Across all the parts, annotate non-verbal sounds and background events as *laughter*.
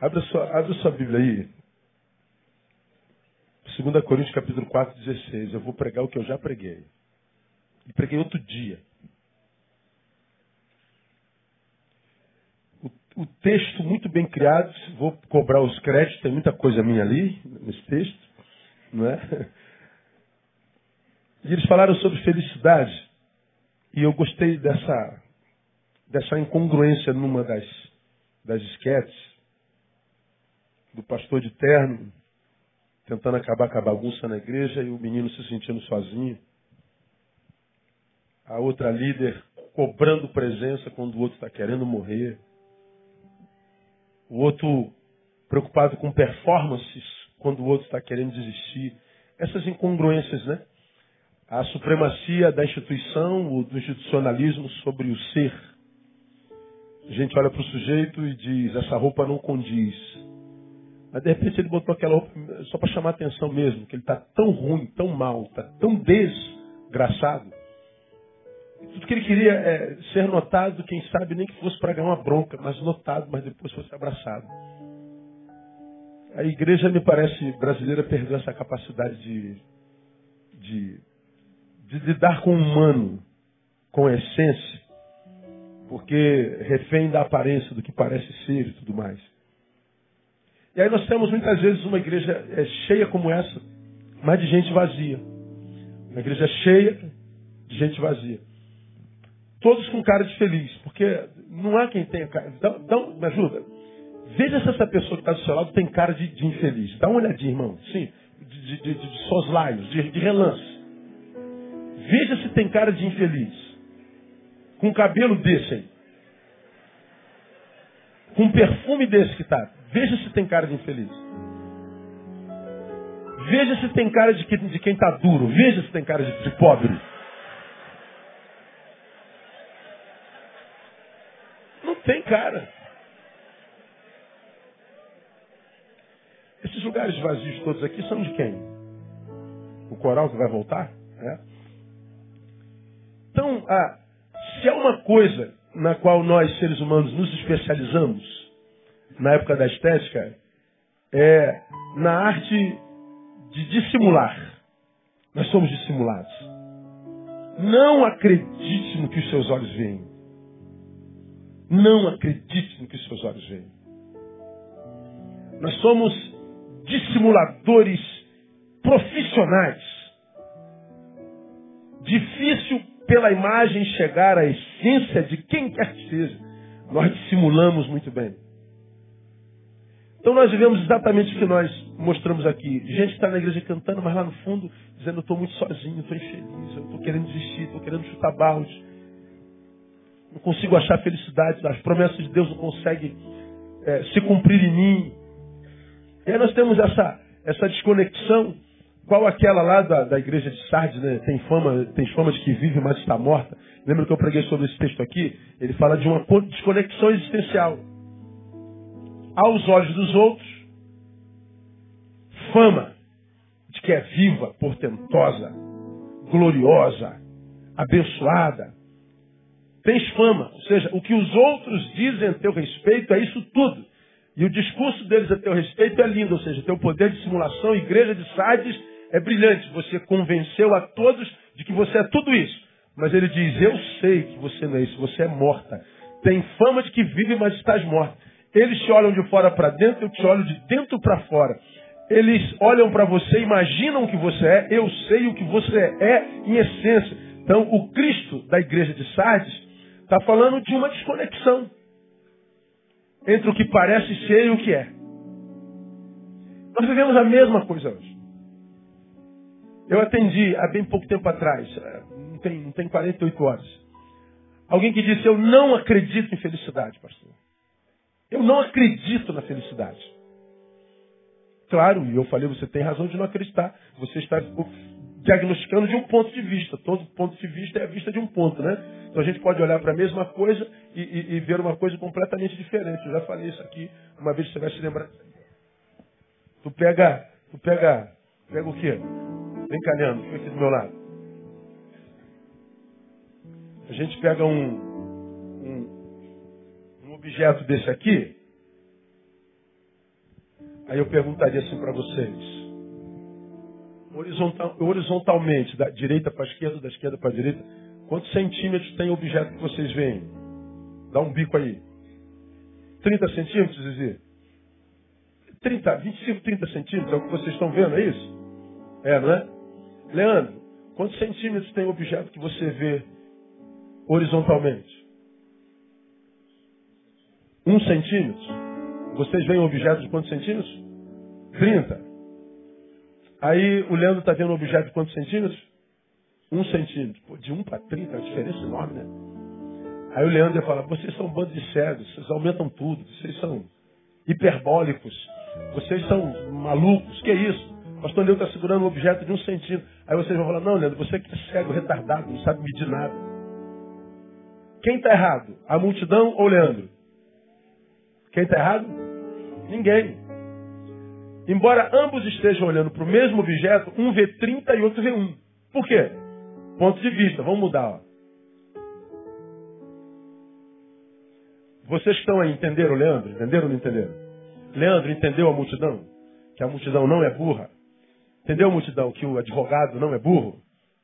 Abra sua, abra sua Bíblia aí. 2 Coríntios capítulo 4, 16. Eu vou pregar o que eu já preguei. E preguei outro dia. O, o texto muito bem criado, vou cobrar os créditos, tem muita coisa minha ali, nesse texto, não é? *laughs* E eles falaram sobre felicidade. E eu gostei dessa, dessa incongruência numa das, das esquetes do pastor de terno tentando acabar com a bagunça na igreja e o menino se sentindo sozinho. A outra líder cobrando presença quando o outro está querendo morrer. O outro preocupado com performances quando o outro está querendo desistir. Essas incongruências, né? A supremacia da instituição, ou do institucionalismo sobre o ser. A gente olha para o sujeito e diz: essa roupa não condiz. Mas de repente ele botou aquela roupa só para chamar atenção mesmo, que ele está tão ruim, tão mal, está tão desgraçado. Tudo que ele queria é ser notado, quem sabe nem que fosse para ganhar uma bronca, mas notado, mas depois fosse abraçado. A igreja, me parece, brasileira perdeu essa capacidade de, de, de lidar com o humano, com a essência, porque refém da aparência, do que parece ser e tudo mais. E aí nós temos muitas vezes uma igreja é, cheia como essa, mas de gente vazia. Uma igreja cheia de gente vazia. Todos com cara de feliz, porque não há quem tenha cara. Dá, dá, me ajuda. Veja se essa pessoa que está do seu lado tem cara de, de infeliz. Dá uma olhadinha, irmão. Sim, de, de, de, de soslaios, de, de relance. Veja se tem cara de infeliz. Com cabelo desse aí. Com perfume desse que está Veja se tem cara de infeliz. Veja se tem cara de, que, de quem está duro. Veja se tem cara de, de pobre. Não tem cara. Esses lugares vazios todos aqui são de quem? O coral que vai voltar? Né? Então, ah, se há uma coisa na qual nós, seres humanos, nos especializamos, na época da estética é na arte de dissimular. Nós somos dissimulados. Não acredite no que os seus olhos veem. Não acredite no que os seus olhos veem. Nós somos dissimuladores profissionais. Difícil pela imagem chegar à essência de quem quer que seja. Nós dissimulamos muito bem. Então nós vivemos exatamente o que nós mostramos aqui. Gente está na igreja cantando, mas lá no fundo dizendo eu estou muito sozinho, estou infeliz, eu estou querendo desistir, estou querendo chutar barros. Não consigo achar felicidade, as promessas de Deus não conseguem é, se cumprir em mim. E aí nós temos essa, essa desconexão, qual aquela lá da, da igreja de Sardes, né? tem, fama, tem fama de que vive, mas está morta. Lembra que eu preguei sobre esse texto aqui? Ele fala de uma desconexão existencial aos olhos dos outros, fama de que é viva, portentosa, gloriosa, abençoada. Tens fama, ou seja, o que os outros dizem a teu respeito é isso tudo. E o discurso deles a teu respeito é lindo, ou seja, teu poder de simulação, igreja de Sardes, é brilhante. Você convenceu a todos de que você é tudo isso. Mas ele diz: Eu sei que você não é isso, você é morta. Tem fama de que vive, mas estás morta. Eles te olham de fora para dentro, eu te olho de dentro para fora. Eles olham para você, imaginam o que você é, eu sei o que você é em essência. Então, o Cristo da igreja de Sardes está falando de uma desconexão entre o que parece ser e o que é. Nós vivemos a mesma coisa hoje. Eu atendi há bem pouco tempo atrás, eh, não tem, não tem 48 horas, alguém que disse: Eu não acredito em felicidade, pastor. Eu não acredito na felicidade. Claro, e eu falei, você tem razão de não acreditar. Você está diagnosticando de um ponto de vista. Todo ponto de vista é a vista de um ponto, né? Então a gente pode olhar para a mesma coisa e, e, e, ver uma coisa completamente diferente. Eu já falei isso aqui, uma vez você vai se lembrar. Tu pega, tu pega, pega o quê? Vem cá, Leandro, fica aqui do meu lado. A gente pega um, um objeto desse aqui, aí eu perguntaria assim para vocês. Horizontal, horizontalmente, da direita para a esquerda, da esquerda para a direita, quantos centímetros tem o objeto que vocês veem? Dá um bico aí. 30 centímetros, Zizi? 30, 25, 30 centímetros, é o que vocês estão vendo, é isso? É, não é? Leandro, quantos centímetros tem o objeto que você vê horizontalmente? Um centímetro? Vocês veem um objeto de quantos centímetros? 30. Aí o Leandro está vendo um objeto de quantos centímetros? Um centímetro. Pô, de 1 para 30 é uma diferença enorme, né? Aí o Leandro ia falar, vocês são um bando de cegos, vocês aumentam tudo, vocês são hiperbólicos, vocês são malucos, que é isso? O pastor Leandro está segurando um objeto de um centímetro. Aí vocês vão falar, não, Leandro, você que é cego, retardado, não sabe medir nada. Quem está errado? A multidão ou Leandro? Quem está errado? Ninguém. Embora ambos estejam olhando para o mesmo objeto, um vê 30 e outro vê 1. Por quê? Ponto de vista. Vamos mudar. Ó. Vocês estão aí, entenderam, Leandro? Entenderam ou não entenderam? Leandro entendeu a multidão? Que a multidão não é burra? Entendeu a multidão? Que o advogado não é burro?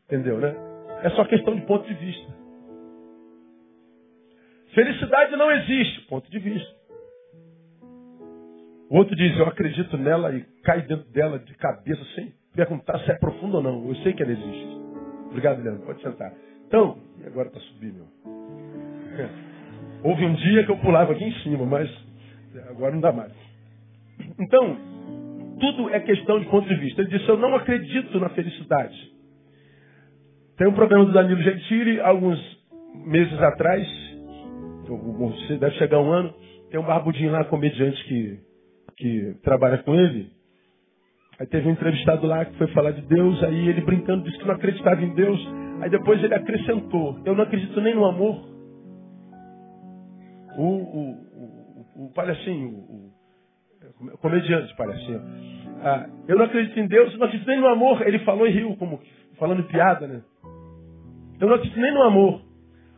Entendeu, né? É só questão de ponto de vista. Felicidade não existe, ponto de vista. O outro diz, eu acredito nela e cai dentro dela de cabeça sem perguntar se é profundo ou não. Eu sei que ela existe. Obrigado, Leandro. Pode sentar. Então, e agora para subir, meu? *laughs* Houve um dia que eu pulava aqui em cima, mas agora não dá mais. Então, tudo é questão de ponto de vista. Ele disse, eu não acredito na felicidade. Tem um programa do Danilo Gentili, alguns meses atrás, deve chegar um ano, tem um barbudinho lá, comediante que que trabalha com ele, aí teve um entrevistado lá que foi falar de Deus, aí ele brincando disse que não acreditava em Deus, aí depois ele acrescentou, eu não acredito nem no amor. O, o, o, o palhacinho, o, o comediante palhacinho, ah, eu não acredito em Deus, não acredito nem no amor. Ele falou e riu, como falando piada, né? Eu não acredito nem no amor.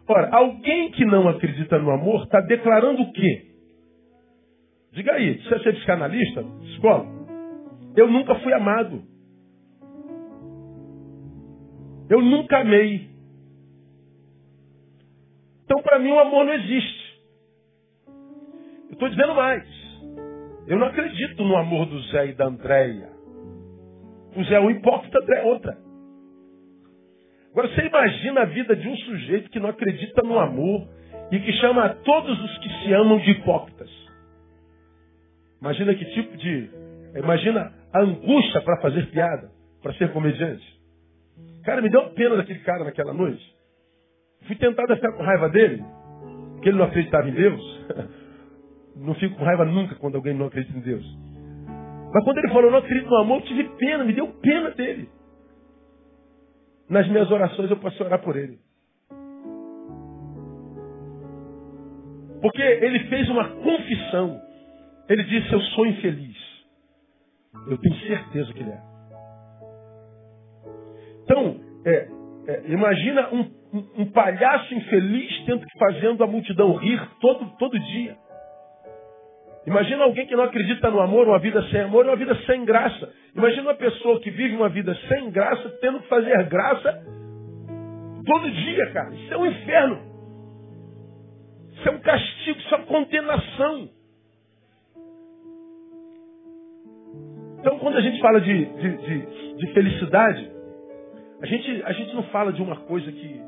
Ora, alguém que não acredita no amor está declarando o quê? Diga aí, você é psicanalista, escola? Eu nunca fui amado. Eu nunca amei. Então, para mim, o amor não existe. Eu estou dizendo mais. Eu não acredito no amor do Zé e da Andréia. O Zé é um hipócrita, a André é outra. Agora, você imagina a vida de um sujeito que não acredita no amor e que chama a todos os que se amam de hipócritas. Imagina que tipo de. Imagina a angústia para fazer piada, para ser comediante. Cara, me deu pena daquele cara naquela noite. Fui tentado a ficar com raiva dele, porque ele não acreditava em Deus. *laughs* Não fico com raiva nunca quando alguém não acredita em Deus. Mas quando ele falou, não acredito no amor, eu tive pena, me deu pena dele. Nas minhas orações eu posso orar por ele. Porque ele fez uma confissão. Ele disse: Eu sou infeliz. Eu tenho certeza que ele é. Então, é, é, imagina um, um, palhaço infeliz tendo que fazendo a multidão rir todo, todo dia. Imagina alguém que não acredita no amor, uma vida sem amor, uma vida sem graça. Imagina uma pessoa que vive uma vida sem graça, tendo que fazer graça todo dia, cara. Isso é um inferno. Isso é um castigo, isso é uma condenação. Então, quando a gente fala de, de, de, de felicidade, a gente, a gente não fala de uma coisa que,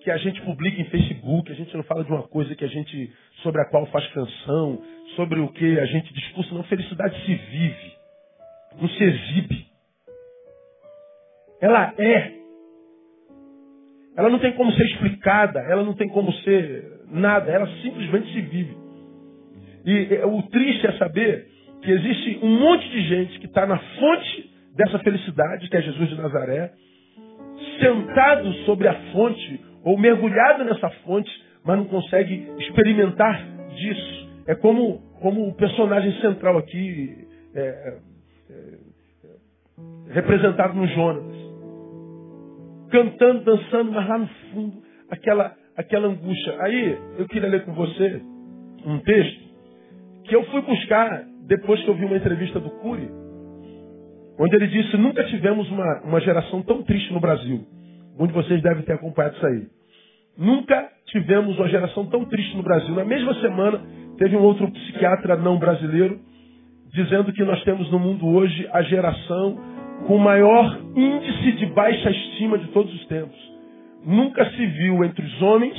que a gente publica em Facebook, a gente não fala de uma coisa que a gente sobre a qual faz canção, sobre o que a gente discursa, não. Felicidade se vive, não se exibe. Ela é. Ela não tem como ser explicada, ela não tem como ser nada, ela simplesmente se vive. E o triste é saber que existe um monte de gente que está na fonte dessa felicidade, que é Jesus de Nazaré, sentado sobre a fonte, ou mergulhado nessa fonte, mas não consegue experimentar disso. É como, como o personagem central aqui, é, é, é, representado no Jonas. Cantando, dançando, mas lá no fundo, aquela, aquela angústia. Aí, eu queria ler com você um texto que eu fui buscar depois que eu vi uma entrevista do Cury, onde ele disse: Nunca tivemos uma, uma geração tão triste no Brasil. Onde vocês devem ter acompanhado isso aí. Nunca tivemos uma geração tão triste no Brasil. Na mesma semana, teve um outro psiquiatra não brasileiro dizendo que nós temos no mundo hoje a geração com o maior índice de baixa estima de todos os tempos. Nunca se viu entre os homens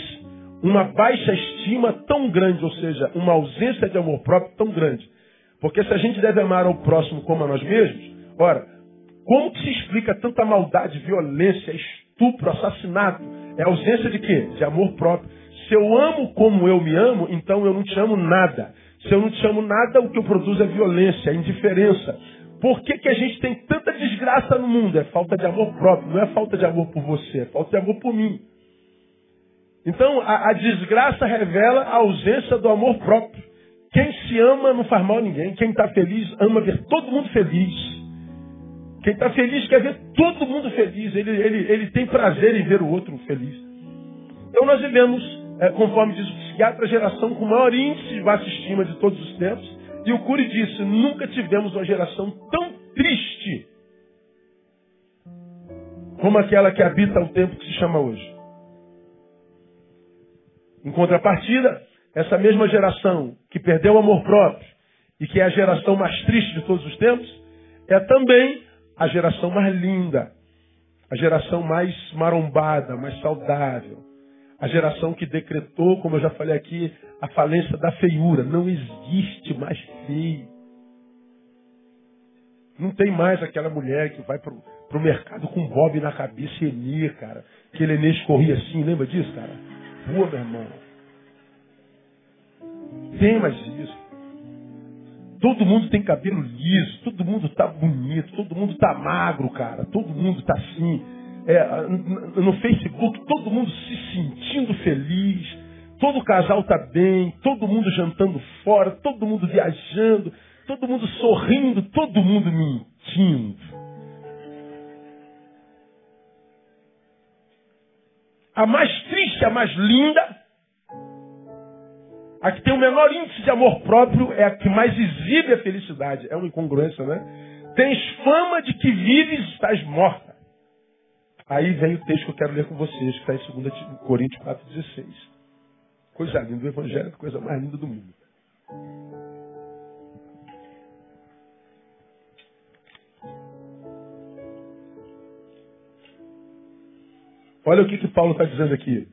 uma baixa estima tão grande, ou seja, uma ausência de amor próprio tão grande. Porque se a gente deve amar ao próximo como a nós mesmos, ora, como que se explica tanta maldade, violência, estupro, assassinato? É ausência de quê? De amor próprio. Se eu amo como eu me amo, então eu não te amo nada. Se eu não te amo nada, o que eu produzo é violência, é indiferença. Por que, que a gente tem tanta desgraça no mundo? É falta de amor próprio, não é falta de amor por você, é falta de amor por mim. Então, a, a desgraça revela a ausência do amor próprio. Quem se ama não faz mal a ninguém. Quem está feliz ama ver todo mundo feliz. Quem está feliz quer ver todo mundo feliz. Ele, ele, ele tem prazer em ver o outro feliz. Então nós vivemos, é, conforme diz o psiquiatra, a geração com maior índice de baixa estima de todos os tempos. E o Cury disse, nunca tivemos uma geração tão triste como aquela que habita o tempo que se chama hoje. Em contrapartida, essa mesma geração que perdeu o amor próprio e que é a geração mais triste de todos os tempos, é também a geração mais linda, a geração mais marombada, mais saudável, a geração que decretou, como eu já falei aqui, a falência da feiura. Não existe mais feio. Não tem mais aquela mulher que vai pro, pro mercado com bob na cabeça e Enê, cara. Aquele Enê escorria assim, lembra disso, cara? Pô, meu irmão. Tem mais isso. Todo mundo tem cabelo liso, todo mundo tá bonito, todo mundo tá magro, cara. Todo mundo tá assim. É, no Facebook, todo mundo se sentindo feliz, todo casal tá bem, todo mundo jantando fora, todo mundo viajando, todo mundo sorrindo, todo mundo mentindo. A mais triste, a mais linda, a que tem o menor índice de amor próprio é a que mais exibe a felicidade. É uma incongruência, né? Tens fama de que vives estás morta. Aí vem o texto que eu quero ler com vocês, que está em 2 Coríntios 4,16. Coisa linda do Evangelho, coisa mais linda do mundo. Olha o que, que Paulo está dizendo aqui.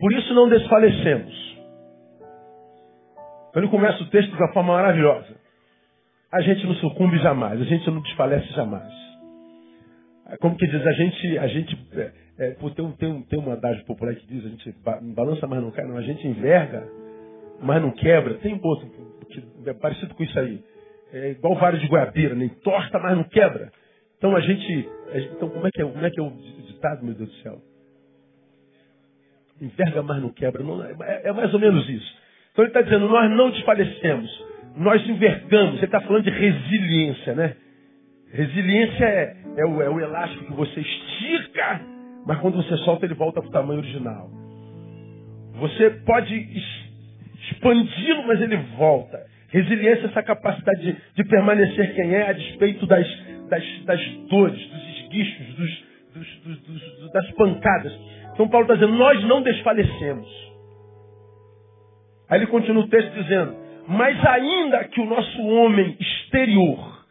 Por isso não desfalecemos. Ele começa o texto de uma forma maravilhosa. A gente não sucumbe jamais, a gente não desfalece jamais. É como que diz, a gente, a gente é, é, tem, tem, tem uma adagio popular que diz, a gente balança, mas não cai, não. A gente enverga, mas não quebra. Tem outro que é parecido com isso aí. É igual vários de goiabeira, nem torta, mas não quebra. Então a gente, a gente, então como é que é, como é que é o ditado, meu Deus do céu? Enverga, mas não quebra. Não, é, é mais ou menos isso. Então ele está dizendo, nós não desfalecemos, nós envergamos. Ele está falando de resiliência, né? Resiliência é, é, o, é o elástico que você estica, mas quando você solta ele volta para o tamanho original. Você pode expandi-lo, mas ele volta. Resiliência é essa capacidade de, de, permanecer quem é a despeito das, das, das dores, dos esguichos, dos, dos, dos, das pancadas. Então Paulo está dizendo, nós não desfalecemos. Aí ele continua o texto dizendo: Mas ainda que o nosso homem exterior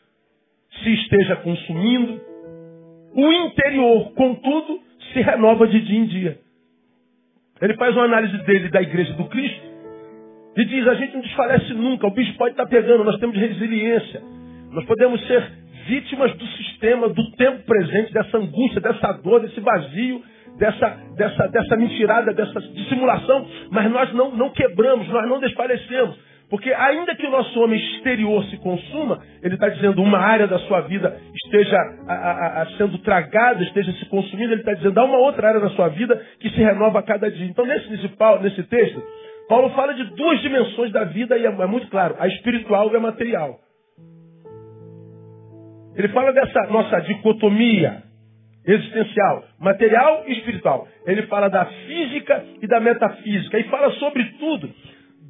se esteja consumindo, o interior, contudo, se renova de dia em dia. Ele faz uma análise dele da igreja do Cristo e diz: a gente não desfalece nunca, o bicho pode estar pegando, nós temos resiliência. Nós podemos ser vítimas do sistema, do tempo presente, dessa angústia, dessa dor, desse vazio, dessa, dessa, dessa mentirada, dessa dissimulação, mas nós não, não quebramos, nós não desfalecemos. Porque ainda que o nosso homem exterior se consuma, ele está dizendo uma área da sua vida esteja a, a, a, sendo tragada, esteja se consumindo, ele está dizendo há uma outra área da sua vida que se renova a cada dia. Então nesse, nesse, nesse texto, Paulo fala de duas dimensões da vida e é, é muito claro, a espiritual e a material. Ele fala dessa nossa dicotomia existencial, material e espiritual. Ele fala da física e da metafísica. E fala, sobretudo,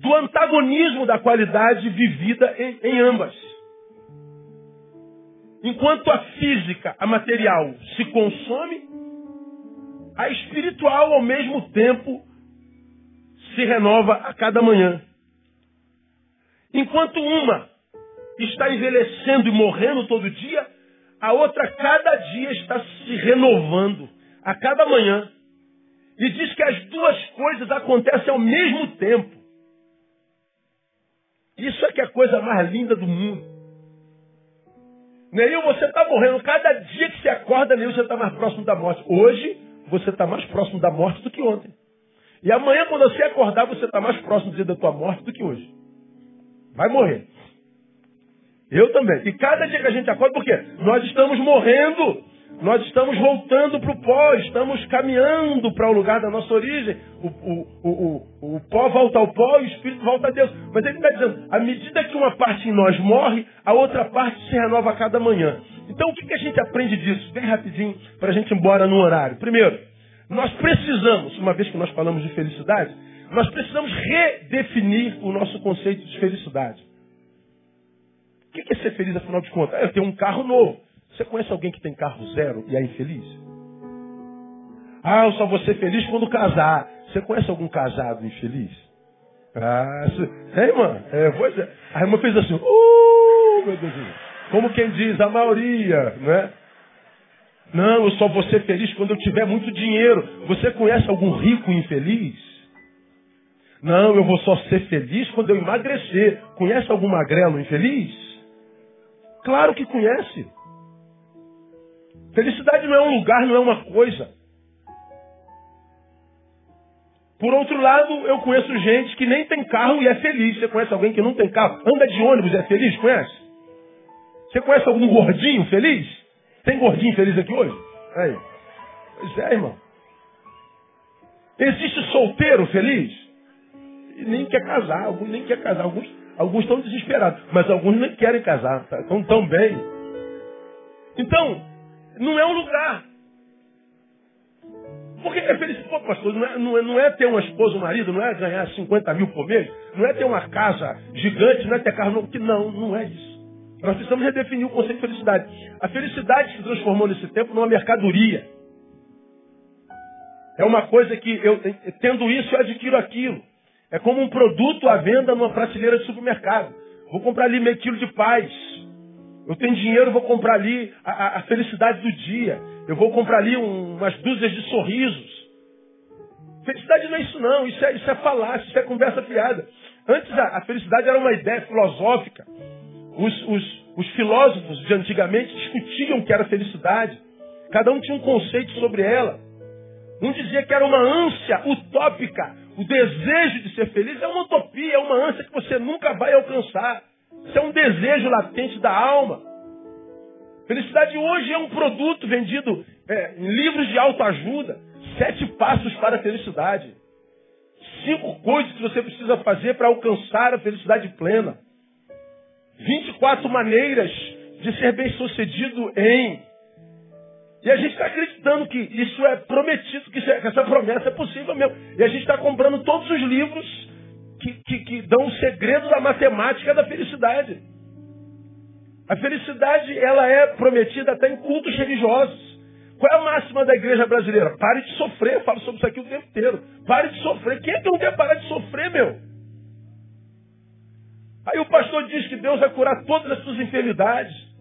do antagonismo da qualidade vivida em, em ambas. Enquanto a física, a material, se consome, a espiritual, ao mesmo tempo, se renova a cada manhã. Enquanto uma está envelhecendo e morrendo todo dia, a outra cada dia está se renovando, a cada manhã. E diz que as duas coisas acontecem ao mesmo tempo. Isso é que é a coisa mais linda do mundo. Neil, você está morrendo. Cada dia que você acorda, Neil, você está mais próximo da morte. Hoje, você está mais próximo da morte do que ontem. E amanhã, quando você acordar, você está mais próximo do dia da tua morte do que hoje. Vai morrer. Eu também. E cada dia que a gente acorda, por quê? Nós estamos morrendo. Nós estamos voltando para o pó, estamos caminhando para o lugar da nossa origem. O, o, o, o, pó volta ao pó e o espírito volta a Deus. Mas ele está dizendo, à medida que uma parte em nós morre, a outra parte se renova a cada manhã. Então o que, que a gente aprende disso? Bem rapidinho, para a gente ir embora no horário. Primeiro, nós precisamos, uma vez que nós falamos de felicidade, nós precisamos redefinir o nosso conceito de felicidade. O que é ser feliz afinal de contas? É eu tenho um carro novo. Você conhece alguém que tem carro zero e é infeliz? Ah, eu só vou ser feliz quando casar. Você conhece algum casado infeliz? Ah, é, irmã? É, pois é. A irmã fez assim, uh, meu Deus. Como quem diz, a maioria, não é? Não, eu só vou ser feliz quando eu tiver muito dinheiro. Você conhece algum rico infeliz? Não, eu vou só ser feliz quando eu emagrecer. Conhece algum magrelo infeliz? Claro que conhece. Felicidade não é um lugar, não é uma coisa. Por outro lado, eu conheço gente que nem tem carro e é feliz. Você conhece alguém que não tem carro? Anda de ônibus e é feliz? Conhece? Você conhece algum gordinho feliz? Tem gordinho feliz aqui hoje? Aí. Pois é, irmão. Existe solteiro feliz? E nem quer casar, nem quer casar, alguns, alguns estão desesperados, mas alguns nem querem casar, tá? estão tão bem. Então, não é um lugar. Por que é feliz? Pô, pastor, não é, não, é, não é ter uma esposa, um marido, não é ganhar 50 mil por mês, não é ter uma casa gigante, não é ter carro novo. Não, não é isso. Nós precisamos redefinir o conceito de felicidade. A felicidade se transformou nesse tempo numa mercadoria. É uma coisa que eu, tendo isso, eu adquiro aquilo. É como um produto à venda numa prateleira de supermercado. Vou comprar ali meio quilo de paz. Eu tenho dinheiro, vou comprar ali a, a felicidade do dia. Eu vou comprar ali um, umas dúzias de sorrisos. Felicidade não é isso não, isso é, isso é falácia, isso é conversa fiada. Antes a, a felicidade era uma ideia filosófica. Os, os, os filósofos de antigamente discutiam o que era felicidade. Cada um tinha um conceito sobre ela. Um dizia que era uma ânsia utópica. O desejo de ser feliz é uma utopia, é uma ânsia que você nunca vai alcançar. Isso é um desejo latente da alma. Felicidade hoje é um produto vendido é, em livros de autoajuda. Sete passos para a felicidade. Cinco coisas que você precisa fazer para alcançar a felicidade plena. 24 maneiras de ser bem sucedido em. E a gente está acreditando que isso é prometido, que, é, que essa promessa é possível mesmo. E a gente está comprando todos os livros que, que, que dão o segredo da matemática da felicidade. A felicidade, ela é prometida até em cultos religiosos. Qual é a máxima da igreja brasileira? Pare de sofrer. Eu falo sobre isso aqui o tempo inteiro. Pare de sofrer. Quem é que não quer parar de sofrer, meu? Aí o pastor diz que Deus vai curar todas as suas enfermidades.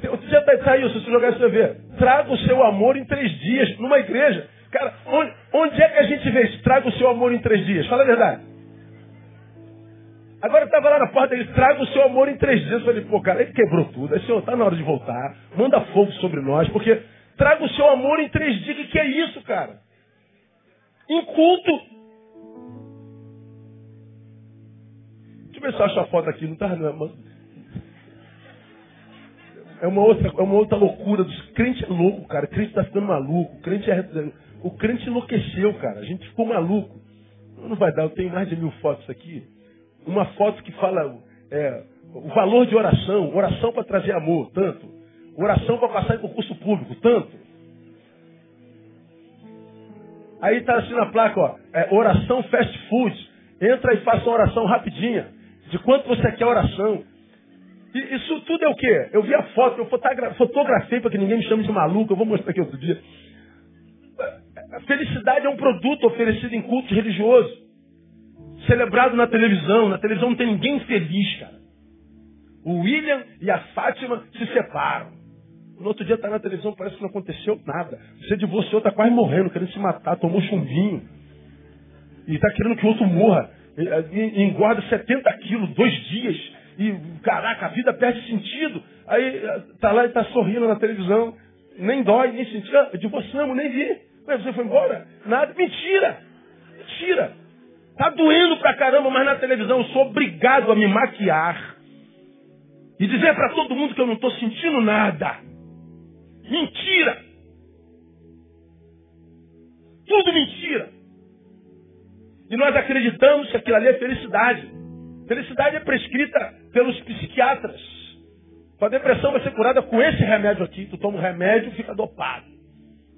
Você já está aí, se você jogar isso, você. Traga o seu amor em três dias numa igreja. Cara, onde, onde é que a gente vê isso? Traga o seu amor em três dias. Fala a verdade. Agora eu estava lá na porta dele, traga o seu amor em três dias. Eu falei, pô, cara, ele quebrou tudo. Aí, senhor, está na hora de voltar. Manda fogo sobre nós, porque traga o seu amor em três dias. O que, é isso, cara? Em culto. Deixa eu ver se eu acho a foto aqui. Não tá, não, é uma outra, é uma outra loucura. Dos crente é louco, cara. O crente está ficando maluco. O crente é o crente enlouqueceu, cara. A gente ficou maluco. Não vai dar, eu tenho mais de mil fotos aqui. Uma foto que fala é, o valor de oração. Oração para trazer amor, tanto. Oração para passar em concurso público, tanto. Aí está assim na placa, ó, é, oração fast food. Entra e faça uma oração rapidinha. De quanto você quer oração. Isso tudo é o quê? Eu vi a foto, eu fotografei para que ninguém me chame de maluco, eu vou mostrar aqui outro dia. A felicidade é um produto oferecido em cultos religiosos. Celebrado na televisão. Na televisão não tem ninguém feliz, cara. O William e a Fátima se separam. No outro dia está na televisão, parece que não aconteceu nada. Você divorciou, está quase morrendo, querendo se matar, tomou chumbinho. E está querendo que o outro morra. E, engorda 70 quilos, dois dias. E, caraca, a vida perde sentido. Aí está lá e está sorrindo na televisão. Nem dói, nem sentido. Ah, divorciamos, nem vi. Mas você foi embora? Nada. Mentira! Mentira! Tá doendo pra caramba, mas na televisão eu sou obrigado a me maquiar e dizer para todo mundo que eu não estou sentindo nada. Mentira! Tudo mentira. E nós acreditamos que aquilo ali é felicidade. Felicidade é prescrita pelos psiquiatras. A depressão vai ser curada com esse remédio aqui. Tu toma o remédio e fica dopado.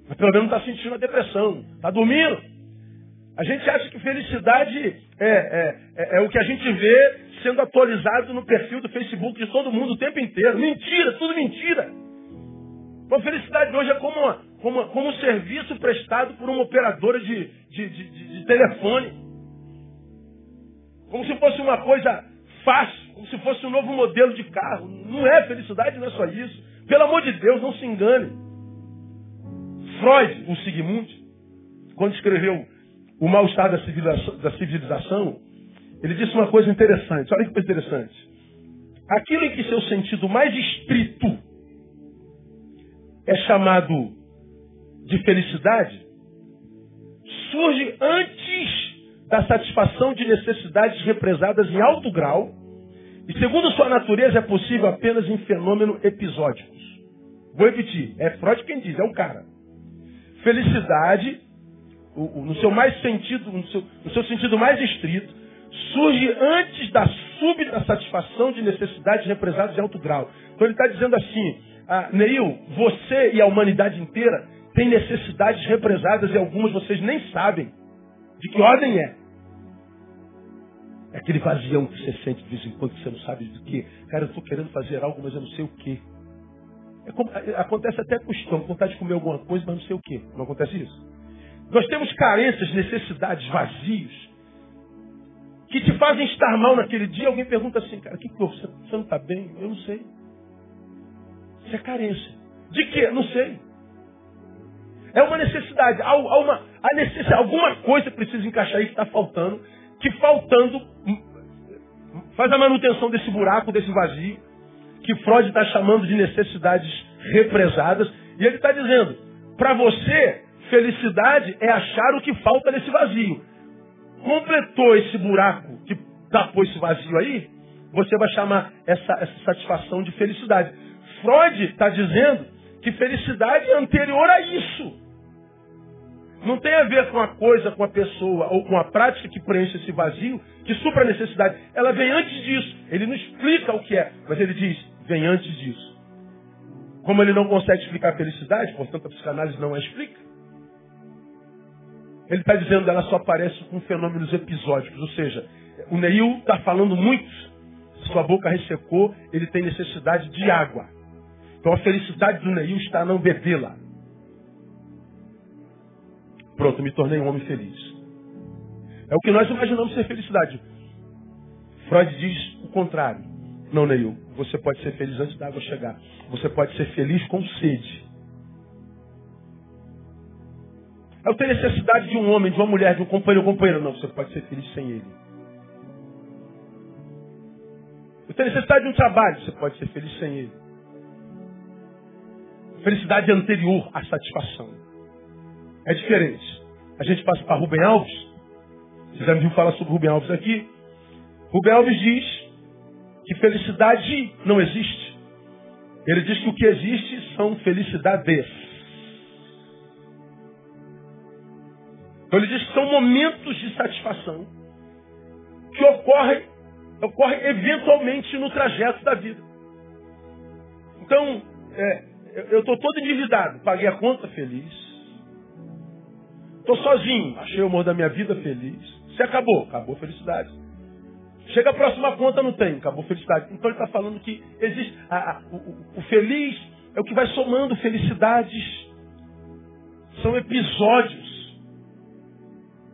Mas pelo menos não está sentindo a depressão. Está dormindo. A gente acha que felicidade é, é, é, é, o que a gente vê sendo atualizado no perfil do Facebook de todo mundo o tempo inteiro. Mentira, tudo mentira. A felicidade hoje é como, uma, como, como um serviço prestado por uma operadora de, de, de, de telefone. Como se fosse uma coisa fácil, como se fosse um novo modelo de carro. Não é felicidade, não é só isso. Pelo amor de Deus, não se engane. Freud, o Sigmund, quando escreveu O Mal-Estar da Civilização, da Civilização, ele disse uma coisa interessante. Olha que coisa interessante. Aquilo em que seu sentido mais estrito é chamado de felicidade, surge antes da satisfação de necessidades represadas em alto grau e, segundo sua natureza, é possível apenas em fenômenos episódicos. Vou repetir, é Freud quem diz, é o cara. Felicidade, no seu mais sentido, no seu, no seu sentido mais estrito, surge antes da súbita satisfação de necessidades represadas em alto grau. Então ele está dizendo assim, ah, Neil, você e a humanidade inteira têm necessidades represadas e algumas vocês nem sabem de que ordem é. É aquele vazião que você sente de vez em quando que você não sabe do que. Cara, eu estou querendo fazer algo, mas eu não sei o que. É é, acontece até com o estômago, vontade de comer alguma coisa, mas não sei o que. Não acontece isso? Nós temos carências, necessidades, vazios, que te fazem estar mal naquele dia. Alguém pergunta assim, cara, que, que você, você não está bem? Eu não sei. Isso é carência. De quê? Não sei. É uma necessidade. Há, uma, há necessidade. Alguma coisa precisa encaixar aí que está faltando. Que faltando faz a manutenção desse buraco, desse vazio, que Freud está chamando de necessidades represadas. E ele está dizendo, para você, felicidade é achar o que falta nesse vazio. Completou esse buraco que tapou esse vazio aí, você vai chamar essa, essa satisfação de felicidade. Freud está dizendo que felicidade é anterior a isso. Não tem a ver com a coisa, com a pessoa ou com a prática que preenche esse vazio, que supra a necessidade. Ela vem antes disso. Ele não explica o que é, mas ele diz, vem antes disso. Como ele não consegue explicar a felicidade, portanto a psicanálise não a explica. Ele está dizendo que ela só aparece com fenômenos episódicos, ou seja, o Neil está falando muito, sua boca ressecou, ele tem necessidade de água. Então a felicidade do Neil está não bebê-la. Pronto, me tornei um homem feliz. É o que nós imaginamos ser felicidade. Freud diz o contrário. Não, Neil, você pode ser feliz antes da água chegar. Você pode ser feliz com sede. Eu tenho necessidade de um homem, de uma mulher, de um companheiro ou companheira. Não, você pode ser feliz sem ele. Eu tenho necessidade de um trabalho. Você pode ser feliz sem ele. Felicidade anterior à satisfação. É diferente. A gente passa para Rubem Alves. Você já me viu falar sobre Rubem Alves aqui. Rubem Alves diz que felicidade não existe. Ele diz que o que existe são felicidades. Então ele diz que são momentos de satisfação que ocorrem, ocorrem eventualmente no trajeto da vida. Então, é, eu estou todo endividado, paguei a conta feliz. Estou sozinho, achei o amor da minha vida feliz. Se acabou, acabou a felicidade. Chega a próxima conta, não tem, acabou a felicidade. Então ele está falando que existe. A, a, o, o feliz é o que vai somando felicidades. São episódios.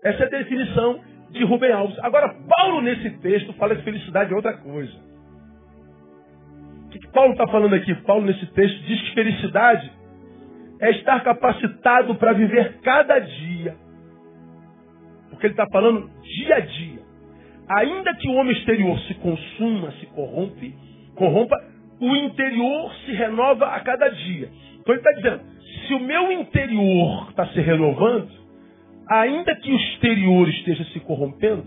Essa é a definição de Rubem Alves. Agora, Paulo, nesse texto, fala que felicidade é outra coisa. O que, que Paulo está falando aqui? Paulo, nesse texto, diz que felicidade é estar capacitado para viver cada dia. Porque ele está falando dia a dia. Ainda que o homem exterior se consuma, se corrompe, corrompa, o interior se renova a cada dia. Então ele está dizendo, se o meu interior está se renovando, ainda que o exterior esteja se corrompendo,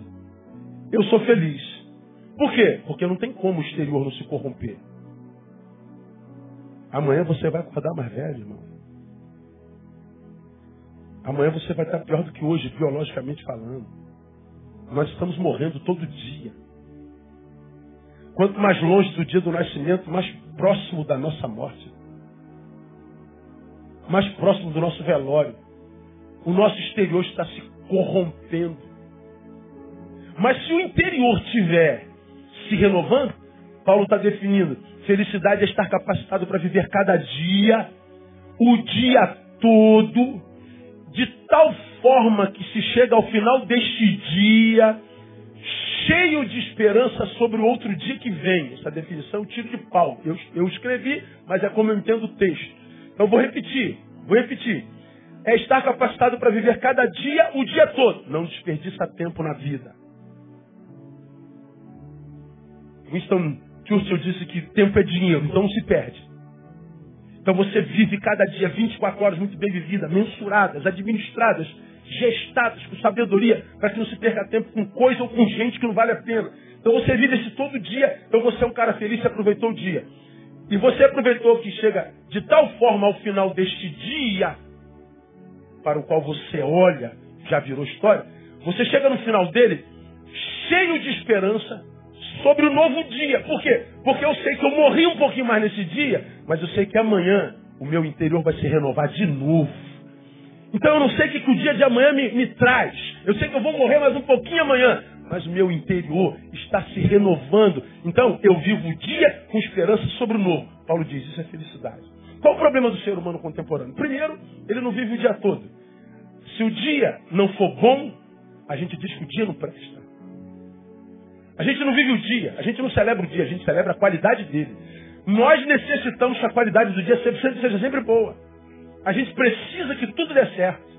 eu sou feliz. Por quê? Porque não tem como o exterior não se corromper. Amanhã você vai acordar mais velho, irmão. Amanhã você vai estar pior do que hoje, biologicamente falando. Nós estamos morrendo todo dia. Quanto mais longe do dia do nascimento, mais próximo da nossa morte. Mais próximo do nosso velório. O nosso exterior está se corrompendo. Mas se o interior estiver se renovando, Paulo está definindo: felicidade é estar capacitado para viver cada dia, o dia todo, de tal forma que se chega ao final deste dia, cheio de esperança sobre o outro dia que vem. Essa definição eu tiro de Paulo. Eu, eu escrevi, mas é como eu entendo o texto. Então vou repetir, vou repetir. É estar capacitado para viver cada dia, o dia todo. Não desperdiça tempo na vida. Winston Churchill disse que tempo é dinheiro, então não se perde. Então você vive cada dia 24 horas muito bem vivida, mensuradas, administradas, gestadas com sabedoria, para que não se perca tempo com coisa ou com gente que não vale a pena. Então você vive esse todo dia, então você é um cara feliz e aproveitou o dia. E você aproveitou que chega de tal forma ao final deste dia, para o qual você olha, já virou história, você chega no final dele cheio de esperança, sobre o novo dia. Por quê? Porque eu sei que eu morri um pouquinho mais nesse dia, mas eu sei que amanhã o meu interior vai se renovar de novo. Então eu não sei o que, que o dia de amanhã me, me traz. Eu sei que eu vou morrer mais um pouquinho amanhã, mas o meu interior está se renovando. Então eu vivo o dia com esperança sobre o novo. Paulo diz, isso é felicidade. Qual o problema do ser humano contemporâneo? Primeiro, ele não vive o dia todo. Se o dia não for bom, a gente diz que o dia não presta. A gente não vive o dia, a gente não celebra o dia, a gente celebra a qualidade dele. Nós necessitamos que a qualidade do dia seja sempre boa. A gente precisa que tudo dê certo.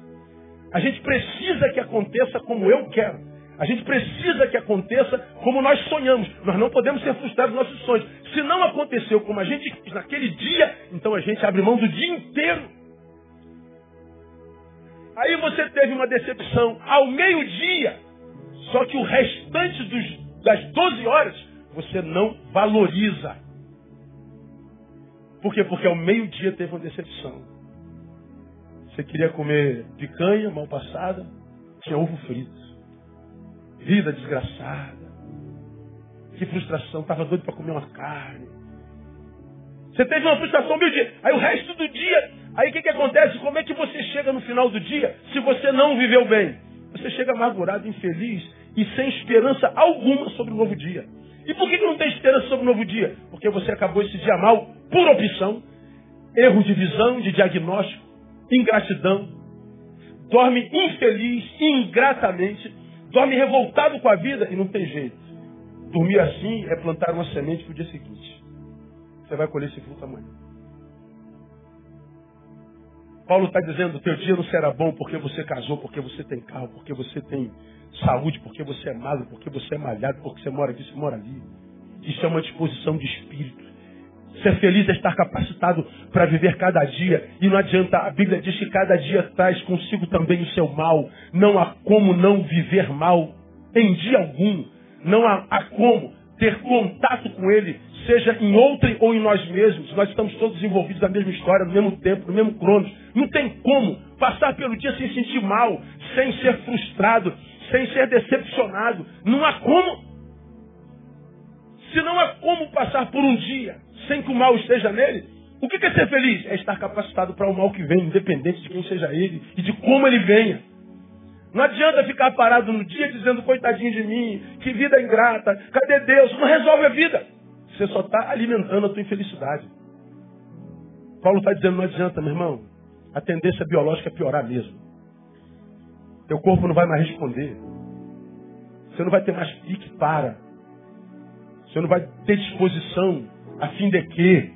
A gente precisa que aconteça como eu quero. A gente precisa que aconteça como nós sonhamos. Nós não podemos ser frustrados nos nossos sonhos. Se não aconteceu como a gente quis naquele dia, então a gente abre mão do dia inteiro. Aí você teve uma decepção ao meio-dia. Só que o restante dos das 12 horas, você não valoriza. Por quê? Porque ao meio-dia teve uma decepção. Você queria comer picanha mal passada, tinha ovo frito. Vida desgraçada. Que frustração, estava doido para comer uma carne. Você teve uma frustração meio-dia. Aí o resto do dia, aí o que, que acontece? Como é que você chega no final do dia se você não viveu bem? Você chega amargurado, infeliz, e sem esperança alguma sobre o novo dia. E por que não tem esperança sobre o novo dia? Porque você acabou esse dia mal por opção, erro de visão, de diagnóstico, ingratidão. Dorme infeliz, ingratamente, dorme revoltado com a vida e não tem jeito. Dormir assim é plantar uma semente para o dia seguinte. Você vai colher esse fruto amanhã. Paulo está dizendo, teu dia não será bom porque você casou, porque você tem carro, porque você tem saúde, porque você é magro, porque você é malhado, porque você mora aqui, você mora ali. Isso é uma disposição de espírito. Ser feliz é estar capacitado para viver cada dia. E não adianta, a Bíblia diz que cada dia traz consigo também o seu mal. Não há como não viver mal em dia algum. Não há, há como ter contato com ele, seja em outrem ou em nós mesmos. Nós estamos todos envolvidos na mesma história, no mesmo tempo, no mesmo crono. Não tem como passar pelo dia sem sentir mal, sem ser frustrado, sem ser decepcionado. Não há como. Se não há como passar por um dia sem que o mal esteja nele, o que é ser feliz? É estar capacitado para o mal que vem, independente de quem seja ele e de como ele venha. Não adianta ficar parado no dia dizendo, coitadinho de mim, que vida ingrata, cadê Deus? Não resolve a vida. Você só está alimentando a tua infelicidade. Paulo está dizendo, não adianta, meu irmão. A tendência biológica é piorar mesmo. Teu corpo não vai mais responder. Você não vai ter mais pique para. Você não vai ter disposição a fim de que.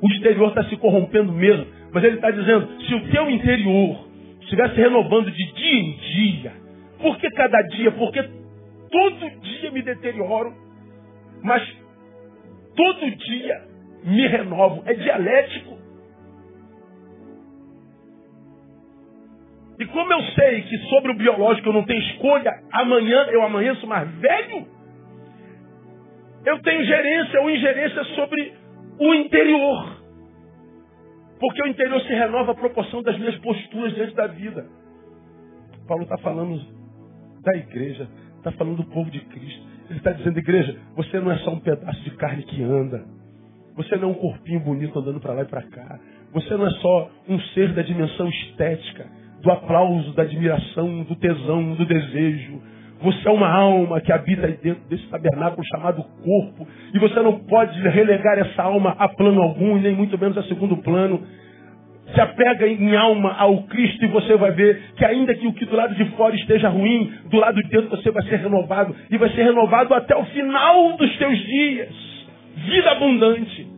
O exterior está se corrompendo mesmo. Mas ele está dizendo, se o teu interior estiver se renovando de dia em dia, por que cada dia? Porque todo dia me deterioro, mas todo dia me renovo. É dialético. E como eu sei que sobre o biológico eu não tenho escolha, amanhã eu amanheço mais velho, eu tenho gerência ou ingerência sobre o interior. Porque o interior se renova à proporção das minhas posturas diante da vida. Paulo está falando da igreja, está falando do povo de Cristo. Ele está dizendo, igreja, você não é só um pedaço de carne que anda. Você não é um corpinho bonito andando para lá e para cá. Você não é só um ser da dimensão estética, do aplauso, da admiração, do tesão, do desejo. Você é uma alma que habita dentro desse tabernáculo chamado corpo. E você não pode relegar essa alma a plano algum, nem muito menos a segundo plano. Se apega em alma ao Cristo e você vai ver que ainda que o que do lado de fora esteja ruim, do lado de dentro você vai ser renovado. E vai ser renovado até o final dos teus dias. Vida abundante.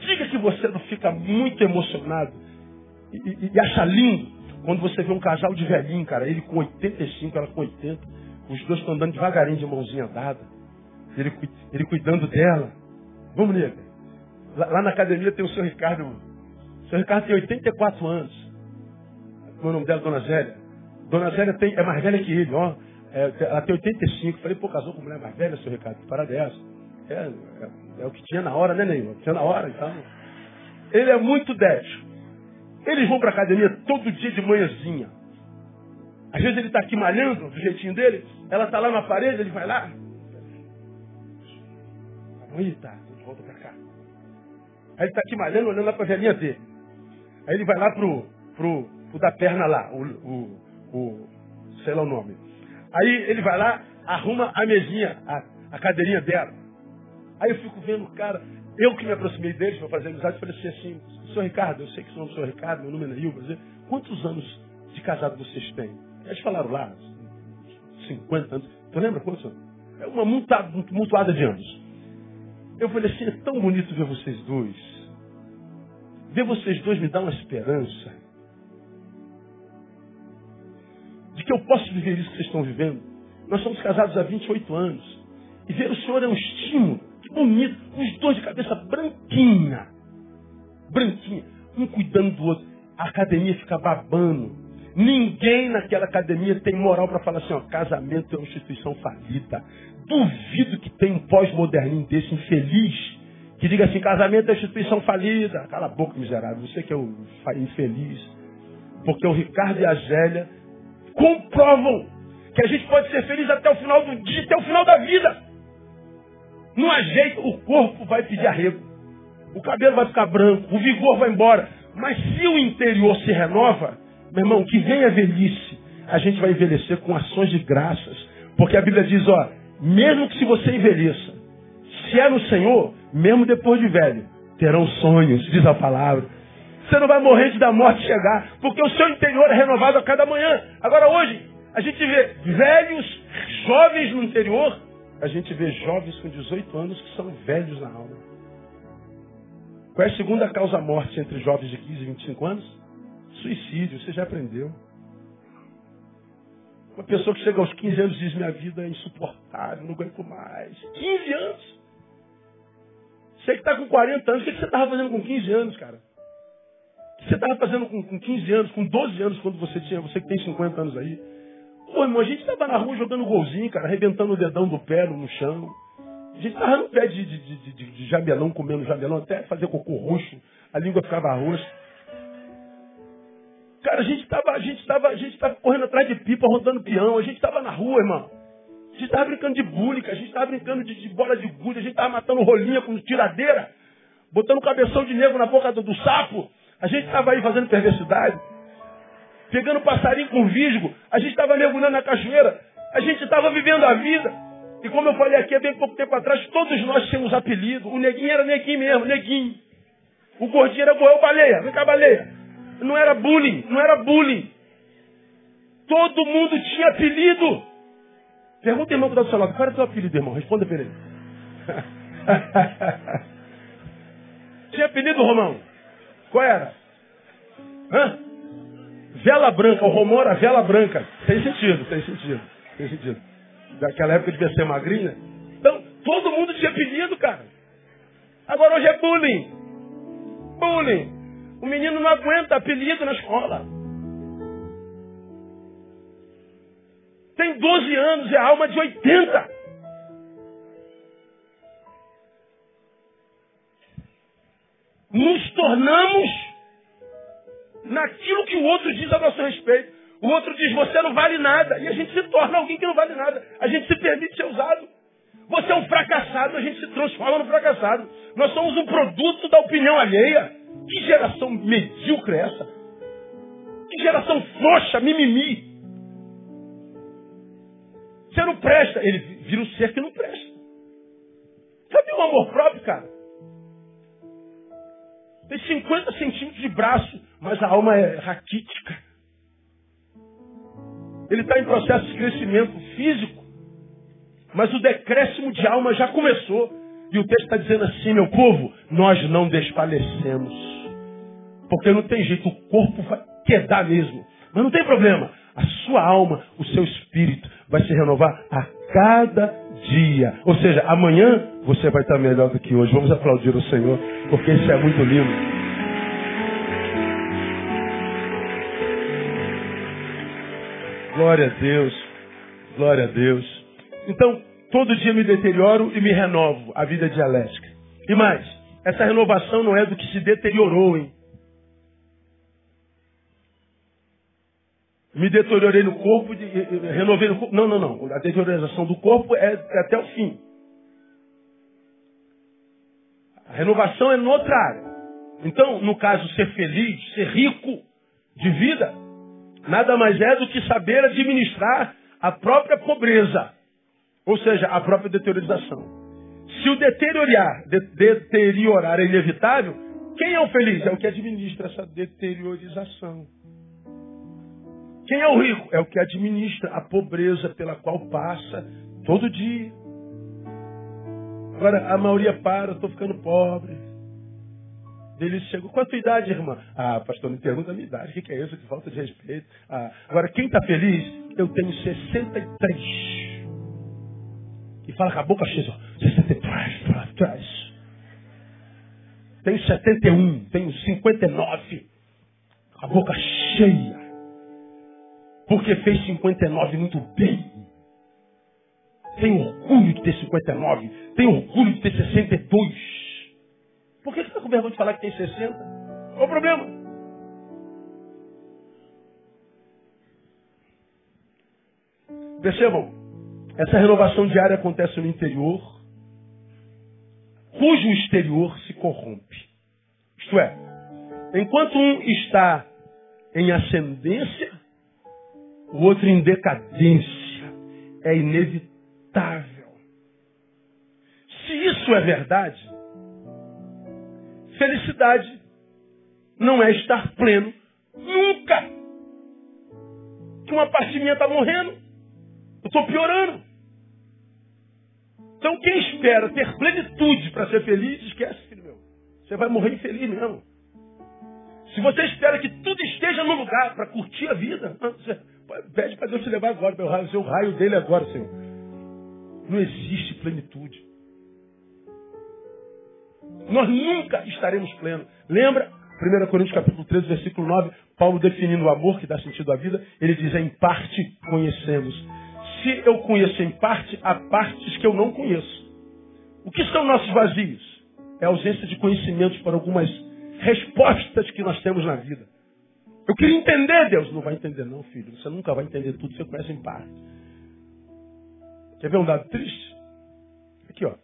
Diga que você não fica muito emocionado e, e, e acha lindo quando você vê um casal de velhinho, cara, ele com 85, ela com 80, os dois estão andando devagarinho de mãozinha dada, ele, ele cuidando dela. Vamos, nega. Lá, lá, na academia tem o seu Ricardo. O seu Ricardo tem 84 anos. O nome dela, Dona Zélia. Dona Zélia tem, é mais velha que ele, ó. É, ela tem 85. Falei, pô, casou com mulher mais velha, seu Ricardo. Que parada é essa? É, é, é, o que tinha na hora, né, Neymar? Tinha na hora, então. Ele é muito débil. Eles vão para a academia todo dia de manhãzinha. Às vezes ele está aqui malhando, do jeitinho dele, ela está lá na parede, ele vai lá. Aí tá, volta para cá. Aí ele está aqui malhando, olhando lá para a velhinha dele. Aí ele vai lá pro, pro, pro da perna lá, o, o, o, sei lá o nome. Aí ele vai lá, arruma a mesinha, a, a cadeirinha dela. Aí eu fico vendo o cara, eu que me aproximei deles para fazer amizade, falei assim, assim, senhor Ricardo, eu sei que o nome é senhor Ricardo, meu nome é Neil, quantos anos de casado vocês têm? Eles falaram lá, 50 anos. Tu lembra quantos? É uma mutuada de anos. Eu falei assim, é tão bonito ver vocês dois. Ver vocês dois me dá uma esperança de que eu posso viver isso que vocês estão vivendo. Nós somos casados há 28 anos. E ver o Senhor é um estímulo. Bonito. Os dois de cabeça branquinha. Branquinha. Um cuidando do outro. A academia fica babando. Ninguém naquela academia tem moral para falar assim, ó, casamento é uma instituição falida. Duvido que tem um pós-moderninho desse infeliz que diga assim, casamento é instituição falida. Cala a boca, miserável. Você que é o infeliz. Porque o Ricardo e a Zélia comprovam que a gente pode ser feliz até o final do dia, até o final da vida. Não há jeito, o corpo vai pedir arrego. O cabelo vai ficar branco, o vigor vai embora. Mas se o interior se renova, meu irmão, que vem a velhice, a gente vai envelhecer com ações de graças. Porque a Bíblia diz, ó, mesmo que se você envelheça, se é no Senhor, mesmo depois de velho, terão sonhos, diz a palavra. Você não vai morrer de da morte chegar, porque o seu interior é renovado a cada manhã. Agora hoje, a gente vê velhos, jovens no interior, a gente vê jovens com 18 anos que são velhos na alma. Qual é a segunda causa-morte entre jovens de 15 e 25 anos? Suicídio, você já aprendeu. Uma pessoa que chega aos 15 anos e diz: Minha vida é insuportável, não aguento mais. 15 anos? Você que está com 40 anos, o que você estava fazendo com 15 anos, cara? O que você estava fazendo com 15 anos, com 12 anos, quando você tinha, você que tem 50 anos aí? Pô, irmão, a gente estava na rua jogando golzinho, cara, arrebentando o dedão do pé no chão. A gente estava no pé de, de, de, de, de jamelão, comendo jamelão, até fazer cocô roxo, a língua ficava roxa. Cara, a gente estava, a gente estava, a gente estava correndo atrás de pipa, rodando peão, a gente estava na rua, irmão. A gente estava brincando de búlica, a gente estava brincando de, de, bola de gude, a gente estava matando rolinha com tiradeira, botando cabeção de negro na boca do, do sapo. A gente estava aí fazendo perversidade. Pegando passarinho com visgo, a gente estava mergulhando na cachoeira, a gente estava vivendo a vida. E como eu falei aqui há bem pouco tempo atrás, todos nós tínhamos apelido. O neguinho era neguinho mesmo, neguinho. O gordinho era goel baleia, vem cá baleia. Não era bullying, não era bullying. Todo mundo tinha apelido. Pergunta, irmão, que está do seu lado, qual era o teu apelido, irmão? Responda para ele. *laughs* tinha apelido, Romão? Qual era? Hã? Vela branca, o Romão era vela branca. Tem sentido, tem sentido, tem sentido. Daquela época devia ser magrinha. Então, todo mundo tinha apelido, cara. Agora hoje é bullying. Bullying. O menino não aguenta apelido na escola. tem 12 anos, é alma de 80. Nos tornamos naquilo que o outro diz a nosso respeito. O outro diz, você não vale nada. E a gente se torna alguém que não vale nada. A gente se permite ser usado. Você é um fracassado, a gente se transforma no fracassado. Nós somos um produto da opinião alheia. Que geração medíocre é essa? Que geração frouxa, mimimi. Você não presta. Ele vira um ser que não presta. Sabe o amor próprio, cara? Tem 50 centímetros de braço, mas a alma é raquítica. Ele está em processo de crescimento físico, mas o decréscimo de alma já começou. E o texto está dizendo assim, meu povo, nós não desfalecemos. Porque não tem jeito, o corpo vai quedar mesmo. Mas não tem problema. A sua alma, o seu espírito vai se renovar a cada dia. Ou seja, amanhã você vai estar melhor do que hoje. Vamos aplaudir o Senhor, porque isso é muito lindo. Glória a Deus. Glória a Deus. Então, todo dia me deterioro e me renovo. A vida é dialética. E mais, essa renovação não é do que se deteriorou, hein? me deteriorei no corpo, renovei no corpo. Não, não, não. A deteriorização do corpo é, é até o fim. A renovação é noutra área. Então, no caso, ser feliz, ser rico de vida, nada mais é do que saber administrar a própria pobreza. Ou seja, a própria deteriorização. Se o deteriorar, de, deteriorar é inevitável, quem é o feliz? É o que administra essa deteriorização. Quem é o rico? É o que administra a pobreza pela qual passa todo dia. Agora, a maioria para, estou ficando pobre. Ele chegou, tua idade, irmã? Ah, pastor, não pergunta a minha idade, o que, é isso? Que falta de respeito. Ah, agora, quem está feliz? Eu tenho 63. E fala com a boca cheia, 63, para trás. Tenho 71, tenho 59. A boca cheia. Porque fez 59 muito bem. Tem orgulho de ter 59. Tem orgulho de ter 62. Por que você está com vergonha de falar que tem 60? Qual o problema? Percebam, essa renovação diária acontece no interior, cujo exterior se corrompe. Isto é, enquanto um está em ascendência, o outro em decadência. É inevitável. Se isso é verdade, felicidade não é estar pleno nunca. Que uma parte minha está morrendo, eu estou piorando. Então quem espera ter plenitude para ser feliz, esquece, filho meu. Você vai morrer infeliz mesmo. Se você espera que tudo esteja no lugar para curtir a vida, Pede para Deus te levar agora, meu raio, o raio dele agora, Senhor. Não existe plenitude. Nós nunca estaremos plenos. Lembra? 1 Coríntios capítulo 13, versículo 9, Paulo definindo o amor que dá sentido à vida, ele diz, em parte conhecemos. Se eu conheço em parte, há partes que eu não conheço. O que são nossos vazios? É a ausência de conhecimentos para algumas respostas que nós temos na vida. Eu queria entender, Deus. Não vai entender, não, filho. Você nunca vai entender tudo, você conhece em parte. Quer ver um dado triste? Aqui, ó.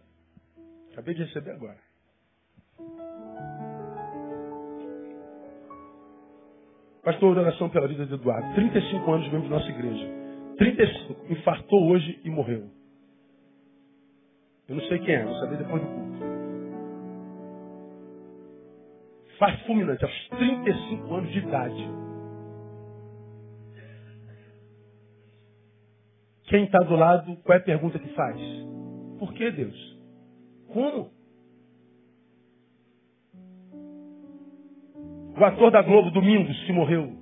Acabei de receber agora. Pastor, oração pela vida de Eduardo. 35 anos membro da nossa igreja. 35. Infartou hoje e morreu. Eu não sei quem é, vou saber depois do culto. Faz fulminante, aos 35 anos de idade. Quem está do lado, qual é a pergunta que faz? Por que Deus? Como? O ator da Globo, Domingos, se morreu.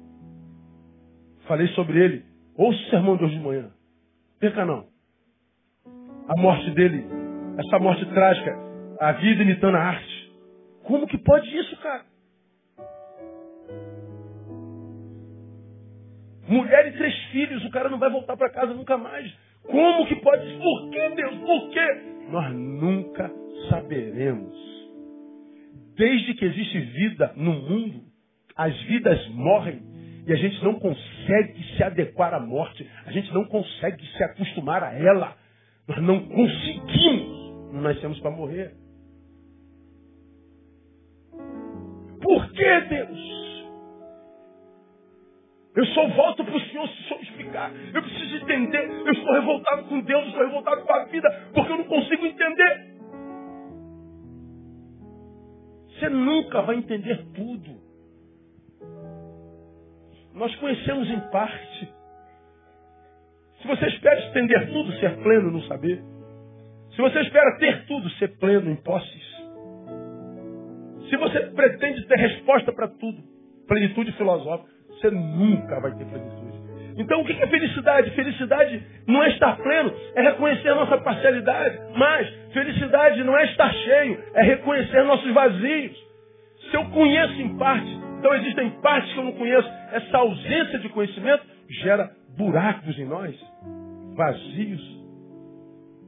Falei sobre ele. Ouça o sermão de hoje de manhã. Perca não. A morte dele, essa morte trágica, a vida imitando a arte. Como que pode isso, cara? Mulher e três filhos, o cara não vai voltar para casa nunca mais. Como que pode? Por que, Deus? Por quê? Nós nunca saberemos. Desde que existe vida no mundo, as vidas morrem e a gente não consegue se adequar à morte, a gente não consegue se acostumar a ela. Nós não conseguimos. Nós nascemos para morrer. Por que, Deus? Eu só volto para o Senhor se o Senhor explicar. Eu preciso entender. Eu estou revoltado com Deus, eu estou revoltado com a vida, porque eu não consigo entender. Você nunca vai entender tudo. Nós conhecemos em parte. Se você espera entender tudo, ser pleno no saber. Se você espera ter tudo, ser pleno em posses. Se você pretende ter resposta para tudo, plenitude filosófica, você nunca vai ter plenitude. Então o que é felicidade? Felicidade não é estar pleno, é reconhecer a nossa parcialidade. Mas felicidade não é estar cheio, é reconhecer nossos vazios. Se eu conheço em parte, então existem partes que eu não conheço. Essa ausência de conhecimento gera buracos em nós, vazios,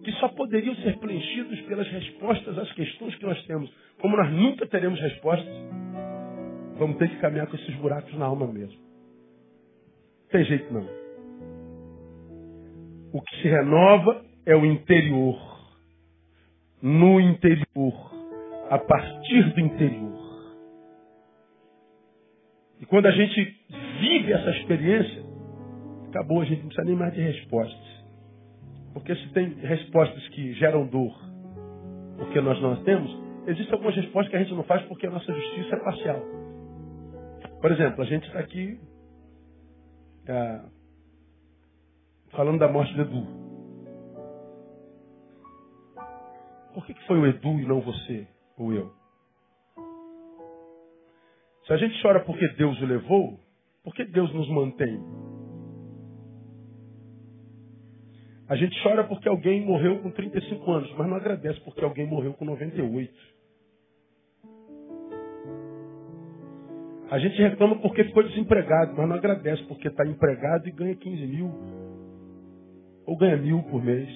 que só poderiam ser preenchidos pelas respostas às questões que nós temos. Como nós nunca teremos respostas, vamos ter que caminhar com esses buracos na alma mesmo. Tem jeito não. O que se renova é o interior. No interior. A partir do interior. E quando a gente vive essa experiência, acabou, a gente não precisa nem mais de respostas. Porque se tem respostas que geram dor, porque nós não as temos, existem algumas respostas que a gente não faz porque a nossa justiça é parcial. Por exemplo, a gente está aqui é, falando da morte do Edu. Por que, que foi o Edu e não você ou eu? Se a gente chora porque Deus o levou, por que Deus nos mantém? A gente chora porque alguém morreu com 35 anos, mas não agradece porque alguém morreu com 98. A gente reclama porque ficou desempregado, mas não agradece porque está empregado e ganha 15 mil. Ou ganha mil por mês.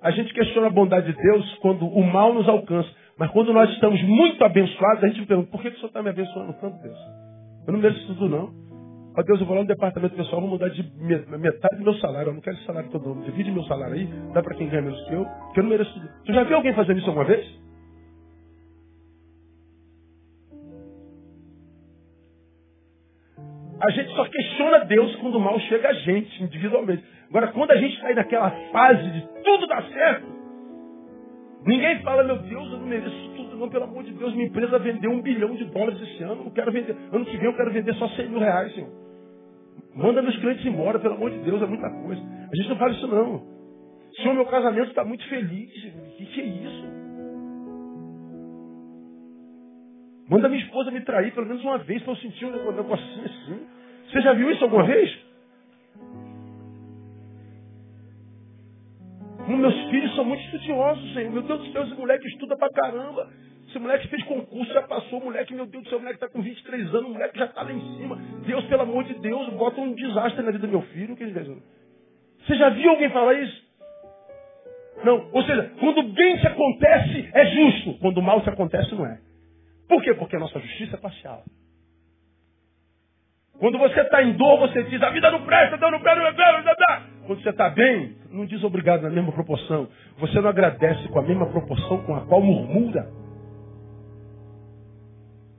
A gente questiona a bondade de Deus quando o mal nos alcança. Mas quando nós estamos muito abençoados, a gente pergunta, por que, que o Senhor está me abençoando tanto, Deus? Eu não mereço tudo, não. Ó Deus, eu vou lá no departamento pessoal, vou mudar de metade do meu salário. Eu não quero esse salário todo. Divide meu salário aí, dá para quem ganha menos que eu, porque eu não mereço tudo. Tu já viu alguém fazendo isso alguma vez? A gente só questiona Deus quando o mal chega a gente, individualmente. Agora, quando a gente está aí naquela fase de tudo dar certo, ninguém fala, meu Deus, eu não mereço tudo, não, pelo amor de Deus, minha empresa vendeu um bilhão de dólares esse ano, não quero vender, ano que vem eu quero vender só 100 mil reais, Senhor. Manda meus clientes embora, pelo amor de Deus, é muita coisa. A gente não fala isso não. Senhor, meu casamento está muito feliz. O que, que é isso? Manda minha esposa me trair pelo menos uma vez para eu sentir um negocinho assim. Você já viu isso alguma vez? Meus filhos são muito estudiosos, Senhor. Meu Deus do céu, esse moleque estuda pra caramba. Esse moleque fez concurso, já passou. Moleque, meu Deus do céu, o moleque está com 23 anos. O moleque já está lá em cima. Deus, pelo amor de Deus, bota um desastre na vida do meu filho. Você já viu alguém falar isso? Não. Ou seja, quando bem se acontece, é justo. Quando mal se acontece, não é. Por quê? Porque a nossa justiça é parcial. Quando você está em dor, você diz, a vida não presta, Deus não presta, não presta, Quando você está bem, não diz obrigado na mesma proporção. Você não agradece com a mesma proporção com a qual murmura.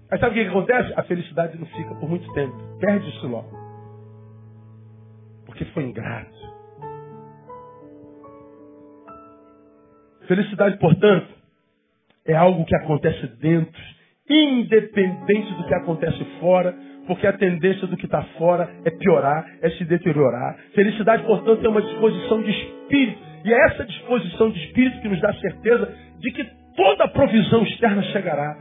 Aí sabe o que, que acontece? A felicidade não fica por muito tempo. Perde-se logo. Porque foi ingrato. Felicidade, portanto, é algo que acontece dentro, independente do que acontece fora, porque a tendência do que está fora é piorar, é se deteriorar. Felicidade, portanto, é uma disposição de espírito. E é essa disposição de espírito que nos dá certeza de que toda a provisão externa chegará.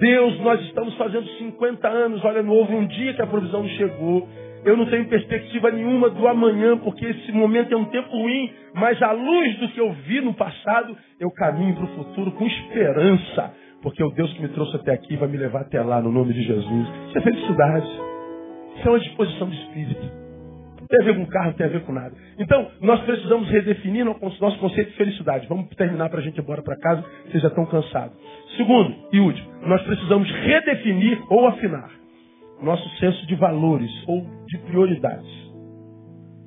Deus, nós estamos fazendo 50 anos, olha, não houve um dia que a provisão não chegou. Eu não tenho perspectiva nenhuma do amanhã, porque esse momento é um tempo ruim, mas à luz do que eu vi no passado, eu caminho para o futuro com esperança, porque o Deus que me trouxe até aqui vai me levar até lá, no nome de Jesus. Isso é felicidade. Isso é uma disposição de espírito. Não tem a ver com carro, não tem a ver com nada. Então, nós precisamos redefinir nosso conceito de felicidade. Vamos terminar para a gente ir embora para casa, vocês já estão cansados. Segundo e último, nós precisamos redefinir ou afinar nosso senso de valores ou de prioridades.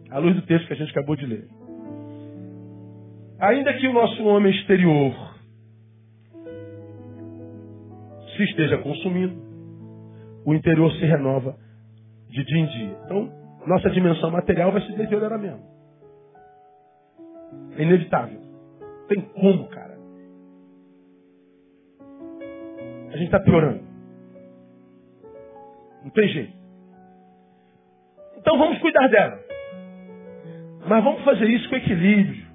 À luz do texto que a gente acabou de ler. Ainda que o nosso homem exterior se esteja consumindo, o interior se renova de dia em dia. Então, nossa dimensão material vai se deteriorar mesmo. É inevitável. Tem como, cara. A gente está piorando. Não tem jeito. Então vamos cuidar dela. Mas vamos fazer isso com equilíbrio.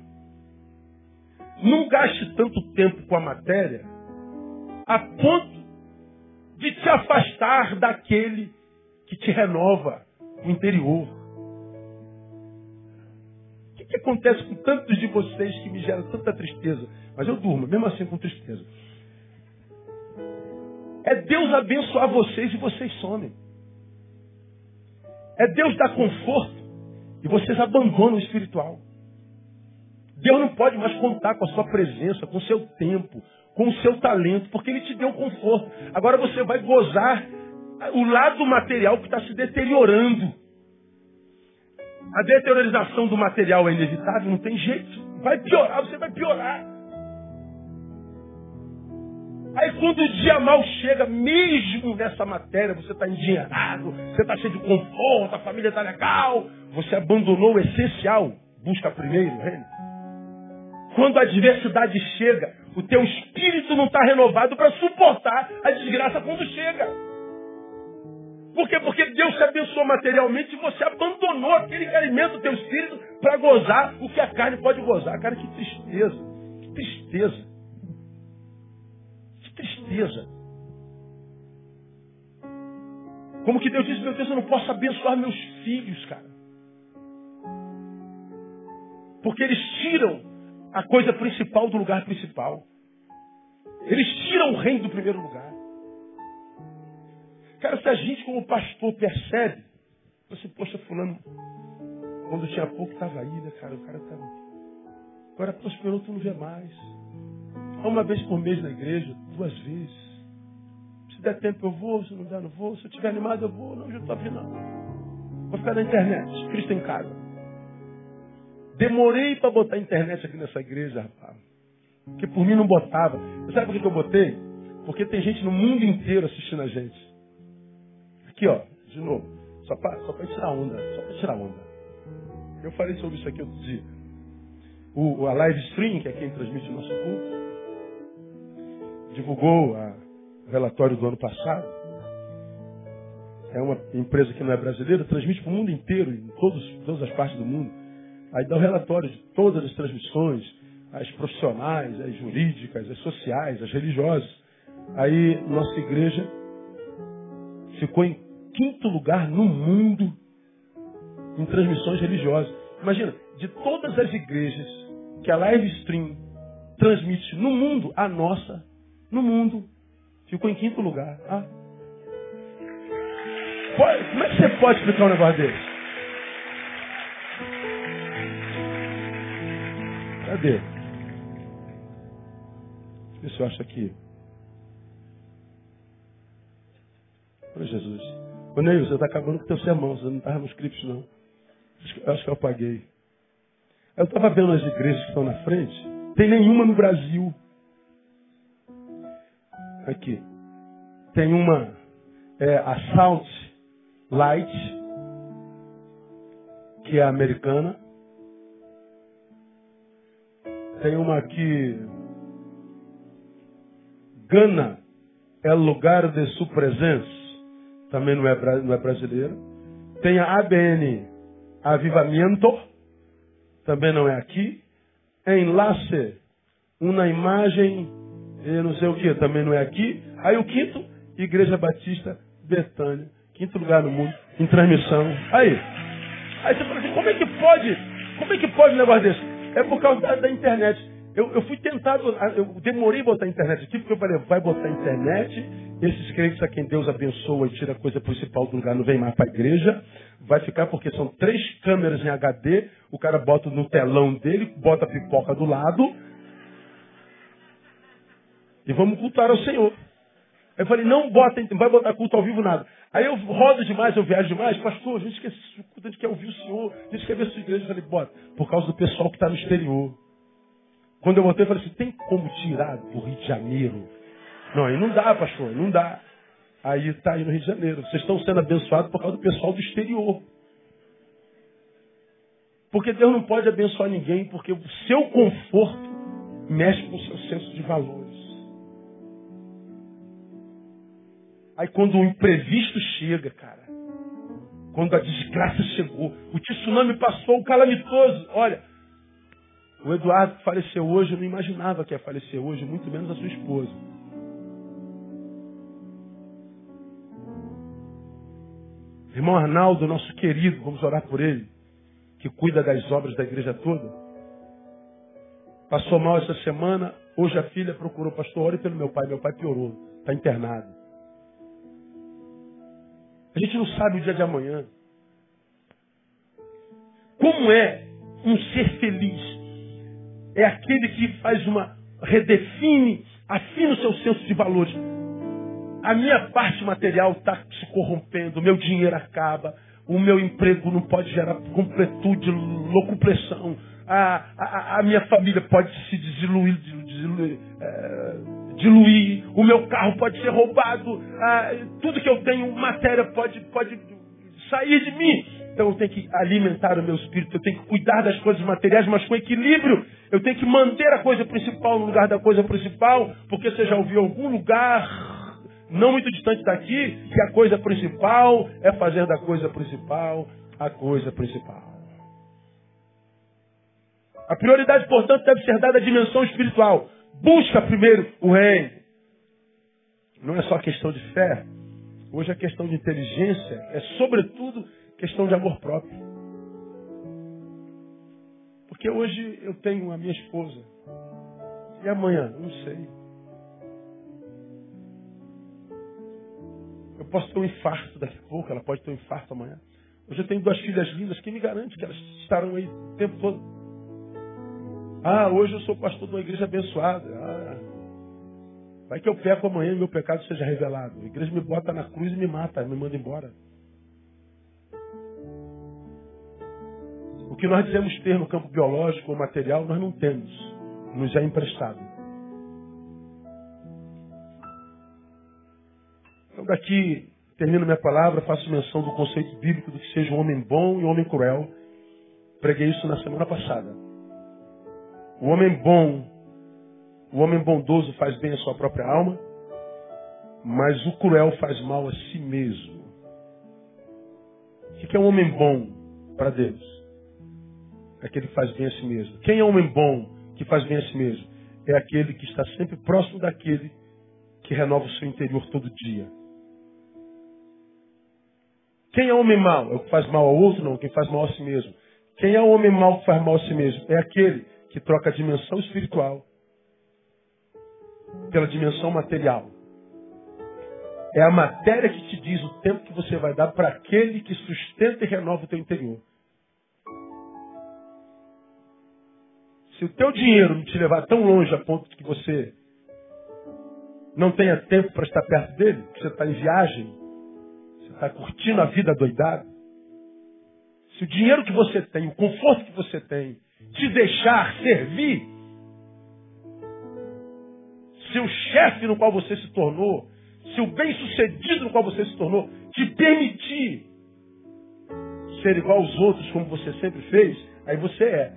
Não gaste tanto tempo com a matéria a ponto de te afastar daquele que te renova o interior. O que, que acontece com tantos de vocês que me geram tanta tristeza? Mas eu durmo, mesmo assim com tristeza. É Deus abençoar vocês e vocês somem. É Deus dar conforto e vocês abandonam o espiritual. Deus não pode mais contar com a sua presença, com o seu tempo, com o seu talento, porque Ele te deu conforto. Agora você vai gozar o lado material que está se deteriorando. A deteriorização do material é inevitável, não tem jeito. Vai piorar, você vai piorar. Aí quando o dia mal chega, mesmo nessa matéria, você está endinheirado, você está cheio de conforto, a família está legal, você abandonou o essencial. Busca primeiro. Quando a adversidade chega, o teu espírito não está renovado para suportar a desgraça quando chega. Por quê? Porque Deus te abençoou materialmente e você abandonou aquele que alimenta o teu espírito para gozar o que a carne pode gozar. Cara, que tristeza. Que tristeza. Que tristeza. Como que Deus disse, meu Deus, eu não posso abençoar meus filhos, cara. Porque eles tiram a coisa principal do lugar principal. Eles tiram o reino do primeiro lugar. Cara, se a gente como pastor percebe, você, poxa, fulano, quando tinha pouco estava aí, né, cara? O cara estava. Agora prosperou, tu não vê mais. Uma vez por mês na igreja, duas vezes. Se der tempo eu vou, se não der, não vou. Se eu estiver animado, eu vou. Não, eu já estou afim, não. Vou ficar na internet, Cristo em casa. Demorei para botar internet aqui nessa igreja, rapaz. Porque por mim não botava. Sabe por que eu botei? Porque tem gente no mundo inteiro assistindo a gente. Aqui, ó, de novo. Só para só tirar onda. Só para tirar onda. Eu falei sobre isso aqui outro dia. O, a live stream, que é quem transmite o nosso culto, divulgou a, o relatório do ano passado. É uma empresa que não é brasileira, transmite para o mundo inteiro, em todos, todas as partes do mundo. Aí dá o relatório de todas as transmissões, as profissionais, as jurídicas, as sociais, as religiosas. Aí nossa igreja ficou em quinto lugar no mundo em transmissões religiosas. Imagina, de todas as igrejas que a live stream transmite no mundo, a nossa, no mundo, ficou em quinto lugar. Ah. Como é que você pode explicar um negócio desse? Cadê? Eu ver se eu acho aqui. Ô Jesus. Ô Neil, você está acabando com o teu sermão, você não estava no script não. Que, acho que eu apaguei. Eu estava vendo as igrejas que estão na frente. Tem nenhuma no Brasil. Aqui. Tem uma é, Assault Light, que é americana. Tem uma aqui, Gana, é lugar de sua presença, também não é, não é brasileira. Tem a ABN, Avivamento, também não é aqui. Enlace, uma imagem, não sei o que, também não é aqui. Aí o quinto, Igreja Batista Betânia, quinto lugar no mundo, em transmissão. Aí, aí você fala assim, como é que pode, como é que pode um negócio desse? É por causa da, da internet. Eu, eu, fui tentado, eu demorei botar a internet aqui, porque eu falei, vai botar a internet, esses crentes a quem Deus abençoa e tira a coisa principal do lugar, não vem mais para a igreja, vai ficar porque são três câmeras em HD, o cara bota no telão dele, bota a pipoca do lado, e vamos cultuar ao Senhor. Eu falei, não bota, vai botar culto ao vivo nada. Aí eu rodo demais, eu viajo demais, pastor, a gente quer, a gente quer ouvir o Senhor, a gente quer ver a sua igreja. Eu falei, bota, por causa do pessoal que está no exterior. Quando eu botei, eu falei assim, tem como tirar do Rio de Janeiro? Não, aí não dá, pastor, não dá. Aí está aí no Rio de Janeiro. Vocês estão sendo abençoados por causa do pessoal do exterior. Porque Deus não pode abençoar ninguém, porque o seu conforto mexe com o seu senso de valores. Aí quando o imprevisto chega, cara, quando a desgraça chegou, o tsunami passou, o calamitoso, olha, o Eduardo faleceu hoje, eu não imaginava que ia falecer hoje, muito menos a sua esposa. Irmão Arnaldo, nosso querido, vamos orar por ele, que cuida das obras da igreja toda. Passou mal essa semana, hoje a filha procurou, pastor, ore pelo meu pai, meu pai piorou, está internado. A gente não sabe o dia de amanhã. Como é um ser feliz? É aquele que faz uma. redefine, afina o seu senso de valores. A minha parte material está se corrompendo, meu dinheiro acaba, o meu emprego não pode gerar completude, locupressão, a, a, a minha família pode se desiluir, diluir, é, diluir, o meu carro pode ser roubado, tudo que eu tenho, matéria, pode, pode sair de mim. Então eu tenho que alimentar o meu espírito, eu tenho que cuidar das coisas materiais, mas com equilíbrio. Eu tenho que manter a coisa principal no lugar da coisa principal, porque você já ouviu algum lugar, não muito distante daqui, que a coisa principal é fazer da coisa principal a coisa principal. A prioridade, portanto, deve ser dada à dimensão espiritual. Busca primeiro o reino. Não é só questão de fé. Hoje a questão de inteligência é, sobretudo, questão de amor próprio. Porque hoje eu tenho a minha esposa. E amanhã? Não sei. Eu posso ter um infarto daqui a pouco, ela pode ter um infarto amanhã. Hoje eu tenho duas filhas lindas, quem me garante que elas estarão aí o tempo todo? Ah, hoje eu sou pastor de uma igreja abençoada. Ah, vai que eu peco amanhã e meu pecado seja revelado. A igreja me bota na cruz e me mata, me manda embora. O que nós dizemos ter no campo biológico ou material, nós não temos. Nos é emprestado. Então daqui termino minha palavra, faço menção do conceito bíblico do que seja um homem bom e um homem cruel. Preguei isso na semana passada. O homem bom, o homem bondoso faz bem à sua própria alma, mas o cruel faz mal a si mesmo. O que é um homem bom para Deus? É aquele que faz bem a si mesmo. Quem é um homem bom que faz bem a si mesmo? É aquele que está sempre próximo daquele que renova o seu interior todo dia. Quem é homem mau? É o que faz mal ao outro? Não, quem faz mal a si mesmo. Quem é o homem mau que faz mal a si mesmo? É aquele que troca a dimensão espiritual pela dimensão material. É a matéria que te diz o tempo que você vai dar para aquele que sustenta e renova o teu interior. Se o teu dinheiro não te levar tão longe a ponto de que você não tenha tempo para estar perto dele, que você está em viagem, você está curtindo a vida doidada, se o dinheiro que você tem, o conforto que você tem, te deixar servir, se o chefe no qual você se tornou, se o bem-sucedido no qual você se tornou te permitir ser igual aos outros como você sempre fez, aí você é.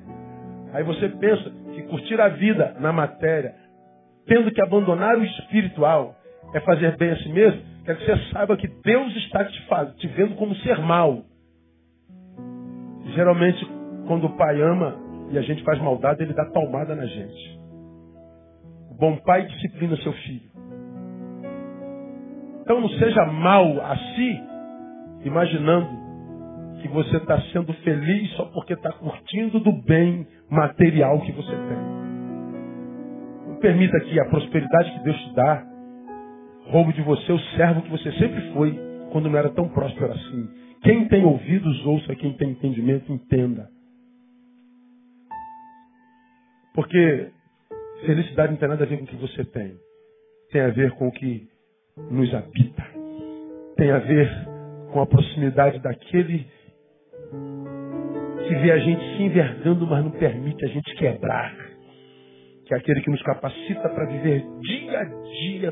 Aí você pensa que curtir a vida na matéria, tendo que abandonar o espiritual, é fazer bem a si mesmo, quero que você saiba que Deus está te, faz, te vendo como ser mal. Geralmente, quando o pai ama e a gente faz maldade, ele dá palmada na gente. O bom pai disciplina seu filho. Então não seja mal a si, imaginando que você está sendo feliz só porque está curtindo do bem material que você tem. Não permita que a prosperidade que Deus te dá roube de você o servo que você sempre foi quando não era tão próspero assim. Quem tem ouvidos, ouça. Quem tem entendimento, entenda. Porque felicidade não tem nada a ver com o que você tem. Tem a ver com o que nos habita. Tem a ver com a proximidade daquele que vê a gente se envergando, mas não permite a gente quebrar. Que é aquele que nos capacita para viver dia a dia,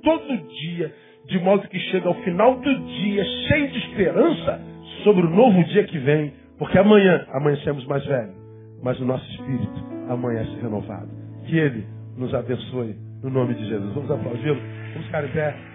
todo dia, de modo que chega ao final do dia cheio de esperança sobre o novo dia que vem, porque amanhã amanhecemos mais velhos, mas o nosso espírito amanhece renovado. Que Ele nos abençoe no nome de Jesus. Vamos aplaudir? Vamos ficar em pé.